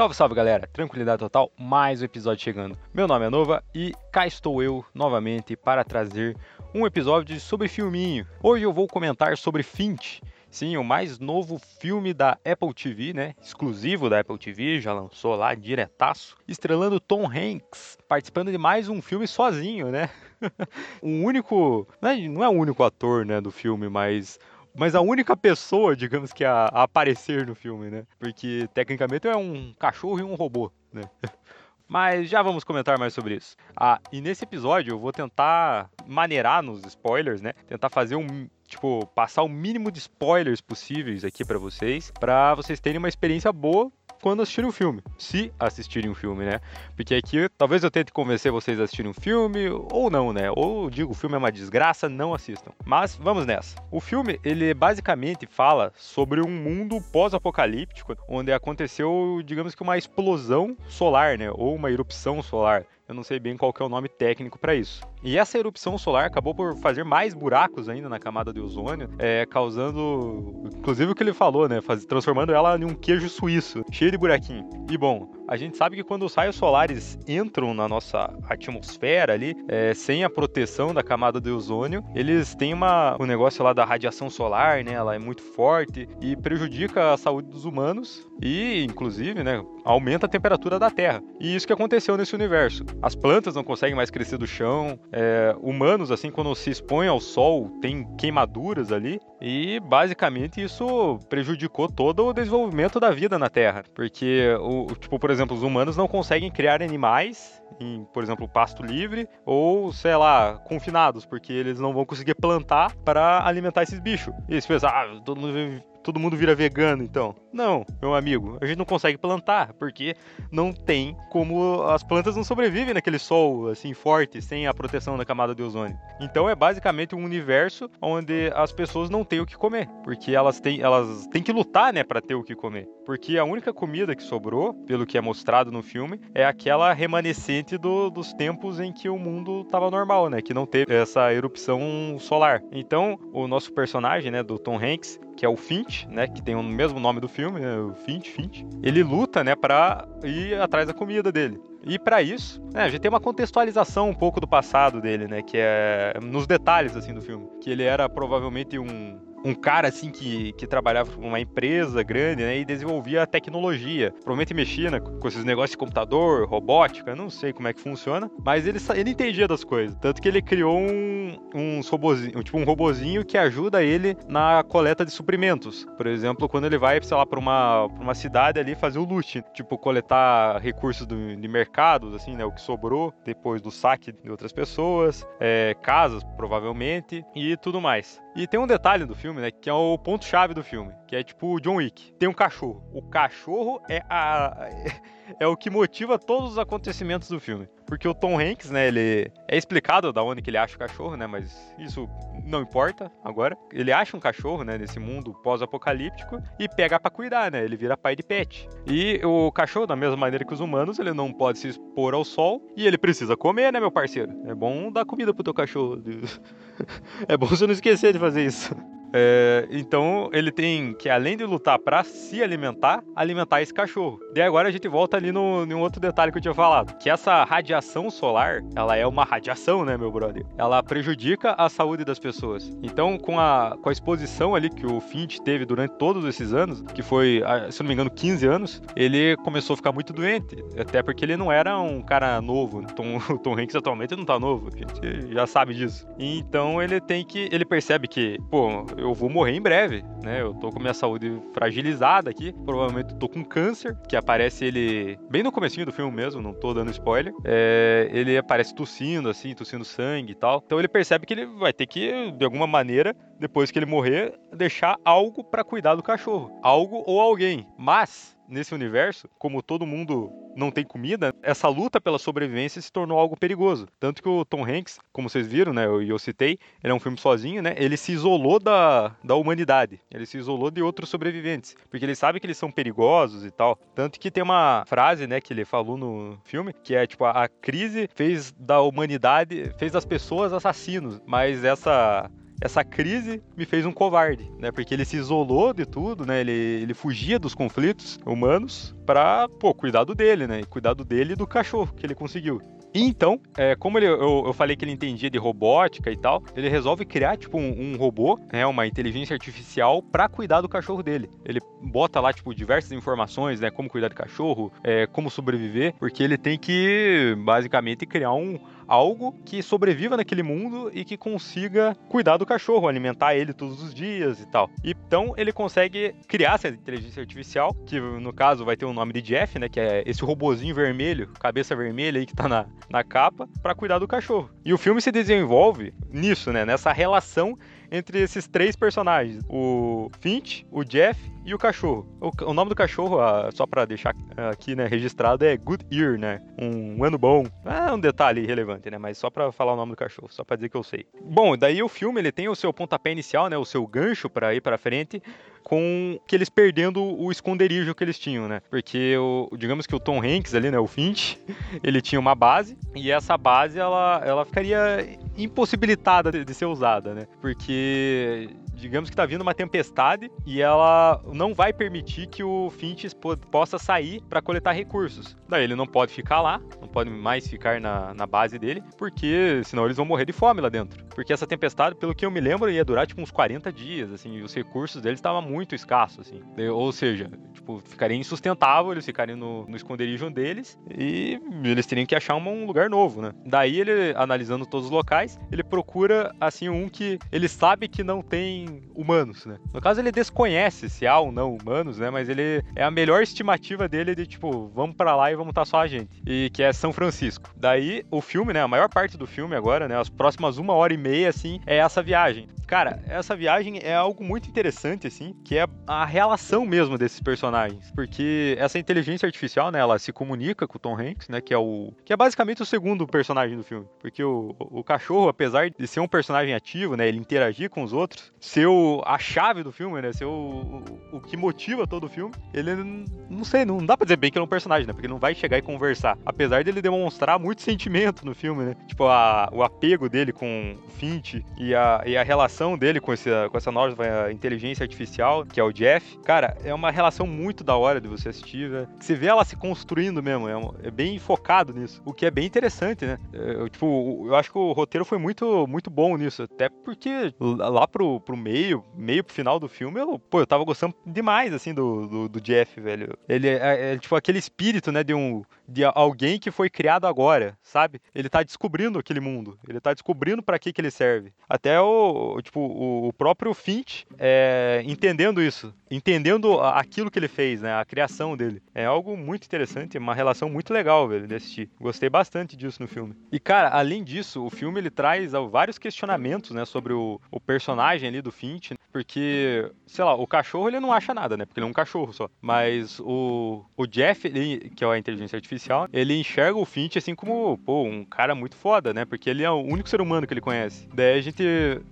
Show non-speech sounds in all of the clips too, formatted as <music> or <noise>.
Salve, salve galera, tranquilidade total, mais um episódio chegando. Meu nome é Nova e cá estou eu novamente para trazer um episódio sobre filminho. Hoje eu vou comentar sobre Finch, sim, o mais novo filme da Apple TV, né? Exclusivo da Apple TV, já lançou lá diretaço, estrelando Tom Hanks, participando de mais um filme sozinho, né? <laughs> um único, não é o único ator, né, do filme, mas mas a única pessoa, digamos que, a, a, aparecer no filme, né? Porque tecnicamente é um cachorro e um robô, né? <laughs> Mas já vamos comentar mais sobre isso. Ah, e nesse episódio eu vou tentar maneirar nos spoilers, né? Tentar fazer um, tipo, passar o mínimo de spoilers possíveis aqui para vocês, para vocês terem uma experiência boa quando assistirem o filme. Se assistirem o filme, né? Porque aqui talvez eu tente convencer vocês a assistirem um filme, ou não, né? Ou digo, o filme é uma desgraça, não assistam. Mas vamos nessa. O filme, ele basicamente fala sobre um mundo pós-apocalíptico, onde aconteceu, digamos que uma explosão solar, né? Ou uma erupção solar. Eu não sei bem qual é o nome técnico para isso. E essa erupção solar acabou por fazer mais buracos ainda na camada de ozônio, é, causando, inclusive o que ele falou, né, faz, transformando ela em um queijo suíço, cheio de buraquinho. E bom, a gente sabe que quando os raios solares entram na nossa atmosfera ali, é, sem a proteção da camada de ozônio, eles têm uma, o negócio lá da radiação solar, né, ela é muito forte e prejudica a saúde dos humanos e, inclusive, né, aumenta a temperatura da Terra. E isso que aconteceu nesse universo. As plantas não conseguem mais crescer do chão, é, humanos, assim, quando se expõem ao sol, tem queimaduras ali, e basicamente isso prejudicou todo o desenvolvimento da vida na Terra. Porque, o, tipo, por exemplo, os humanos não conseguem criar animais em, por exemplo, pasto livre ou, sei lá, confinados, porque eles não vão conseguir plantar para alimentar esses bichos. E eles pensam, ah, todo mundo todo mundo vira vegano, então. Não, meu amigo, a gente não consegue plantar, porque não tem como. As plantas não sobrevivem naquele sol assim forte, sem a proteção da camada de ozônio. Então é basicamente um universo onde as pessoas não têm o que comer, porque elas têm, elas têm que lutar, né, para ter o que comer. Porque a única comida que sobrou, pelo que é mostrado no filme, é aquela remanescente do, dos tempos em que o mundo estava normal, né, que não teve essa erupção solar. Então, o nosso personagem, né, do Tom Hanks, que é o Finch, né, que tem o mesmo nome do filme, né, o Finch, Finch, ele luta, né, para ir atrás da comida dele. E para isso, né, a gente tem uma contextualização um pouco do passado dele, né, que é nos detalhes assim do filme, que ele era provavelmente um um cara assim que, que trabalhava numa empresa grande, né, e desenvolvia tecnologia. Provavelmente mexia né, com esses negócios de computador, robótica, não sei como é que funciona, mas ele, ele entendia das coisas. Tanto que ele criou um, um robozinho, tipo um robozinho que ajuda ele na coleta de suprimentos. Por exemplo, quando ele vai, sei lá, para uma, uma cidade ali fazer o loot, tipo coletar recursos do, de mercados, assim, né, o que sobrou depois do saque de outras pessoas, é, casas, provavelmente, e tudo mais. E tem um detalhe do filme, né? Que é o ponto-chave do filme. Que é tipo o John Wick. Tem um cachorro. O cachorro é a. <laughs> É o que motiva todos os acontecimentos do filme. Porque o Tom Hanks, né, ele é explicado da onde que ele acha o cachorro, né, mas isso não importa agora. Ele acha um cachorro, né, nesse mundo pós-apocalíptico e pega para cuidar, né? Ele vira pai de pet. E o cachorro, da mesma maneira que os humanos, ele não pode se expor ao sol e ele precisa comer, né, meu parceiro? É bom dar comida pro teu cachorro. <laughs> é bom você não esquecer de fazer isso. É, então ele tem que, além de lutar para se alimentar, alimentar esse cachorro. E agora a gente volta ali no, no outro detalhe que eu tinha falado: que essa radiação solar, ela é uma radiação, né, meu brother? Ela prejudica a saúde das pessoas. Então, com a, com a exposição ali que o Finch teve durante todos esses anos, que foi, ah, se não me engano, 15 anos, ele começou a ficar muito doente. Até porque ele não era um cara novo. <laughs> Tom, o Tom Hanks atualmente não tá novo, a gente já sabe disso. Então ele tem que. Ele percebe que, pô, eu vou morrer em breve, né? Eu tô com minha saúde fragilizada aqui, provavelmente tô com câncer, que aparece ele bem no comecinho do filme mesmo, não tô dando spoiler. É, ele aparece tossindo, assim, tossindo sangue e tal. Então ele percebe que ele vai ter que, de alguma maneira, depois que ele morrer, deixar algo para cuidar do cachorro. Algo ou alguém. Mas nesse universo, como todo mundo não tem comida, essa luta pela sobrevivência se tornou algo perigoso. Tanto que o Tom Hanks, como vocês viram, né, eu, eu citei, ele é um filme sozinho, né, ele se isolou da, da humanidade, ele se isolou de outros sobreviventes, porque ele sabe que eles são perigosos e tal. Tanto que tem uma frase, né, que ele falou no filme, que é tipo, a, a crise fez da humanidade, fez das pessoas assassinos, mas essa essa crise me fez um covarde, né? Porque ele se isolou de tudo, né? Ele, ele fugia dos conflitos humanos pra, pô, cuidado dele, né? Cuidado dele e do cachorro que ele conseguiu. Então, é, como ele, eu, eu, falei que ele entendia de robótica e tal, ele resolve criar, tipo, um, um robô, né, uma inteligência artificial para cuidar do cachorro dele. Ele bota lá, tipo, diversas informações, né, como cuidar do cachorro, é, como sobreviver, porque ele tem que, basicamente, criar um, algo que sobreviva naquele mundo e que consiga cuidar do cachorro, alimentar ele todos os dias e tal. Então ele consegue criar essa inteligência artificial, que no caso vai ter o nome de Jeff, né, que é esse robozinho vermelho, cabeça vermelha aí que tá na, na capa, para cuidar do cachorro. E o filme se desenvolve nisso, né, nessa relação entre esses três personagens: o Finch, o Jeff e o cachorro. O, o nome do cachorro, uh, só para deixar aqui né, registrado, é Good Ear, né? Um, um ano bom. É um detalhe relevante, né? Mas só para falar o nome do cachorro, só para dizer que eu sei. Bom, daí o filme ele tem o seu pontapé inicial, né? O seu gancho para ir para frente com que eles perdendo o esconderijo que eles tinham, né? Porque o, digamos que o Tom Hanks ali, né, o Finch, <laughs> ele tinha uma base e essa base ela, ela ficaria impossibilitada de, de ser usada, né? Porque digamos que tá vindo uma tempestade e ela não vai permitir que o Finch possa sair para coletar recursos. Daí ele não pode ficar lá, não pode mais ficar na, na base dele, porque senão eles vão morrer de fome lá dentro. Porque essa tempestade, pelo que eu me lembro, ia durar tipo uns 40 dias, assim, os recursos deles estavam muito escassos, assim. Ou seja, tipo, ficaria insustentável eles ficarem no, no esconderijo deles e eles teriam que achar um lugar novo, né? Daí ele, analisando todos os locais, ele procura, assim, um que ele sabe que não tem humanos, né? No caso, ele desconhece se há ou não humanos, né? Mas ele é a melhor estimativa dele de tipo, vamos para lá e vamos estar tá só a gente. E que é São Francisco. Daí, o filme, né? A maior parte do filme agora, né? As próximas uma hora e meia, assim, é essa viagem. Cara, essa viagem é algo muito interessante, assim, que é a relação mesmo desses personagens. Porque essa inteligência artificial, né, ela se comunica com o Tom Hanks, né, que é o. que é basicamente o segundo personagem do filme. Porque o, o cachorro, apesar de ser um personagem ativo, né, ele interagir com os outros, ser o, a chave do filme, né, ser o, o, o que motiva todo o filme, ele não sei, não dá pra dizer bem que ele é um personagem, né, porque ele não vai chegar e conversar. Apesar dele demonstrar muito sentimento no filme, né, tipo a, o apego dele com o Finch e a, e a relação relação dele com, esse, com essa nova inteligência artificial, que é o Jeff, cara, é uma relação muito da hora de você assistir? Você vê ela se construindo mesmo, é, um, é bem focado nisso, o que é bem interessante, né? Eu, tipo, eu acho que o roteiro foi muito, muito bom nisso, até porque lá pro, pro meio, meio pro final do filme, eu, pô, eu tava gostando demais, assim, do, do, do Jeff, velho. Ele é, é, é, tipo aquele espírito, né, de um de alguém que foi criado agora, sabe? Ele tá descobrindo aquele mundo, ele tá descobrindo para que que ele serve. Até o, tipo, o, próprio Finch é, entendendo isso, entendendo aquilo que ele fez, né? A criação dele. É algo muito interessante, uma relação muito legal, velho, de assistir. Gostei bastante disso no filme. E, cara, além disso, o filme ele traz vários questionamentos, né, sobre o, o personagem ali do Finch, porque, sei lá, o cachorro ele não acha nada, né? Porque ele é um cachorro só. Mas o, o Jeff, ele, que é a inteligência artificial, ele enxerga o Finch assim como, pô, um cara muito foda, né? Porque ele é o único ser humano que ele conhece. Daí a gente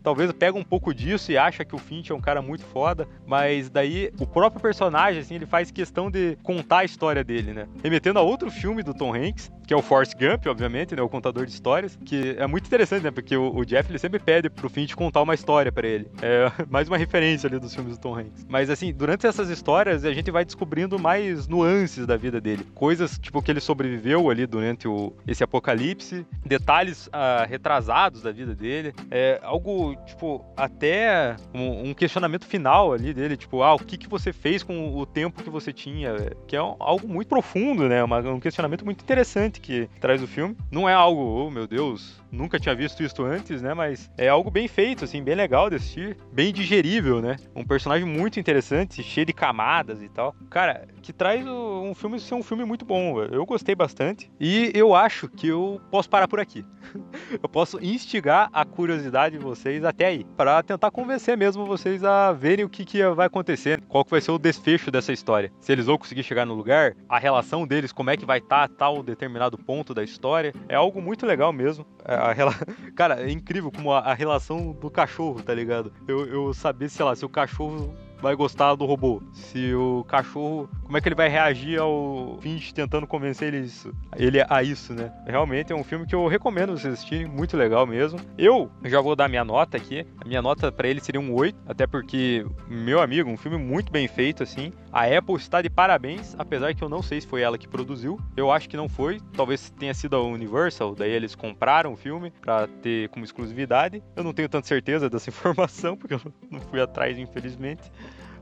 talvez pega um pouco disso e acha que o Finch é um cara muito foda, mas daí o próprio personagem, assim, ele faz questão de contar a história dele, né? Remetendo a outro filme do Tom Hanks, que é o Force Gump, obviamente, né? O contador de histórias, que é muito interessante, né? Porque o, Jeff, ele sempre pede pro Finch contar uma história para ele. É <laughs> mais uma referência ali dos filmes do Tom Hanks. Mas, assim, durante essas histórias, a gente vai descobrindo mais nuances da vida dele. Coisas, tipo, que ele sobreviveu ali durante o, esse apocalipse, detalhes uh, retrasados da vida dele. É algo, tipo, até um, um, questionamento final ali dele, tipo, ah, o que, que você fez com o tempo que você tinha? Que é algo muito profundo, né? Uma, um questionamento muito interessante que traz o filme. Não é algo, oh meu Deus, nunca tinha visto isso antes, né? Mas é algo bem feito, assim, bem legal de assistir, bem digerível, né? Um personagem muito interessante, cheio de camadas e tal. Cara, que traz um filme ser um filme muito bom, eu gostei bastante. E eu acho que eu posso parar por aqui. <laughs> eu posso instigar a curiosidade de vocês até aí, para tentar convencer mesmo vocês a verem o que, que vai acontecer, qual que vai ser o desfecho dessa história. Se eles vão conseguir chegar no lugar, a relação deles, como é que vai estar tá, tal determinado ponto da história. É algo muito legal mesmo. É, a, a, <laughs> cara, é incrível como a, a, relação do cachorro, tá ligado? Eu, eu saber, sei lá, se o cachorro vai gostar do robô. Se o cachorro, como é que ele vai reagir ao Finch tentando convencer ele, isso, ele a isso, né? Realmente é um filme que eu recomendo vocês assistirem, muito legal mesmo. Eu já vou dar minha nota aqui. A minha nota para ele seria um 8, até porque, meu amigo, um filme muito bem feito, assim. A Apple está de parabéns, apesar que eu não sei se foi ela que produziu. Eu acho que não foi. Talvez tenha sido a Universal, daí eles compraram o filme para ter como exclusividade. Eu não tenho tanta certeza dessa <laughs> informação, porque eu não fui atrás, infelizmente.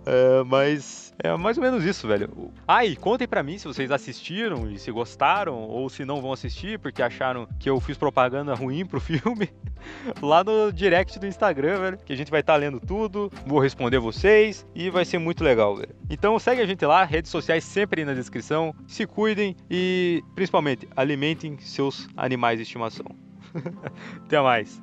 <laughs> É, mas é mais ou menos isso, velho. Ah, e contem pra mim se vocês assistiram e se gostaram, ou se não vão assistir porque acharam que eu fiz propaganda ruim pro <laughs> filme. Lá no direct do Instagram, velho. Que a gente vai estar tá lendo tudo, vou responder vocês e vai ser muito legal, velho. Então segue a gente lá, redes sociais sempre na descrição. Se cuidem e, principalmente, alimentem seus animais de estimação. <laughs> Até mais.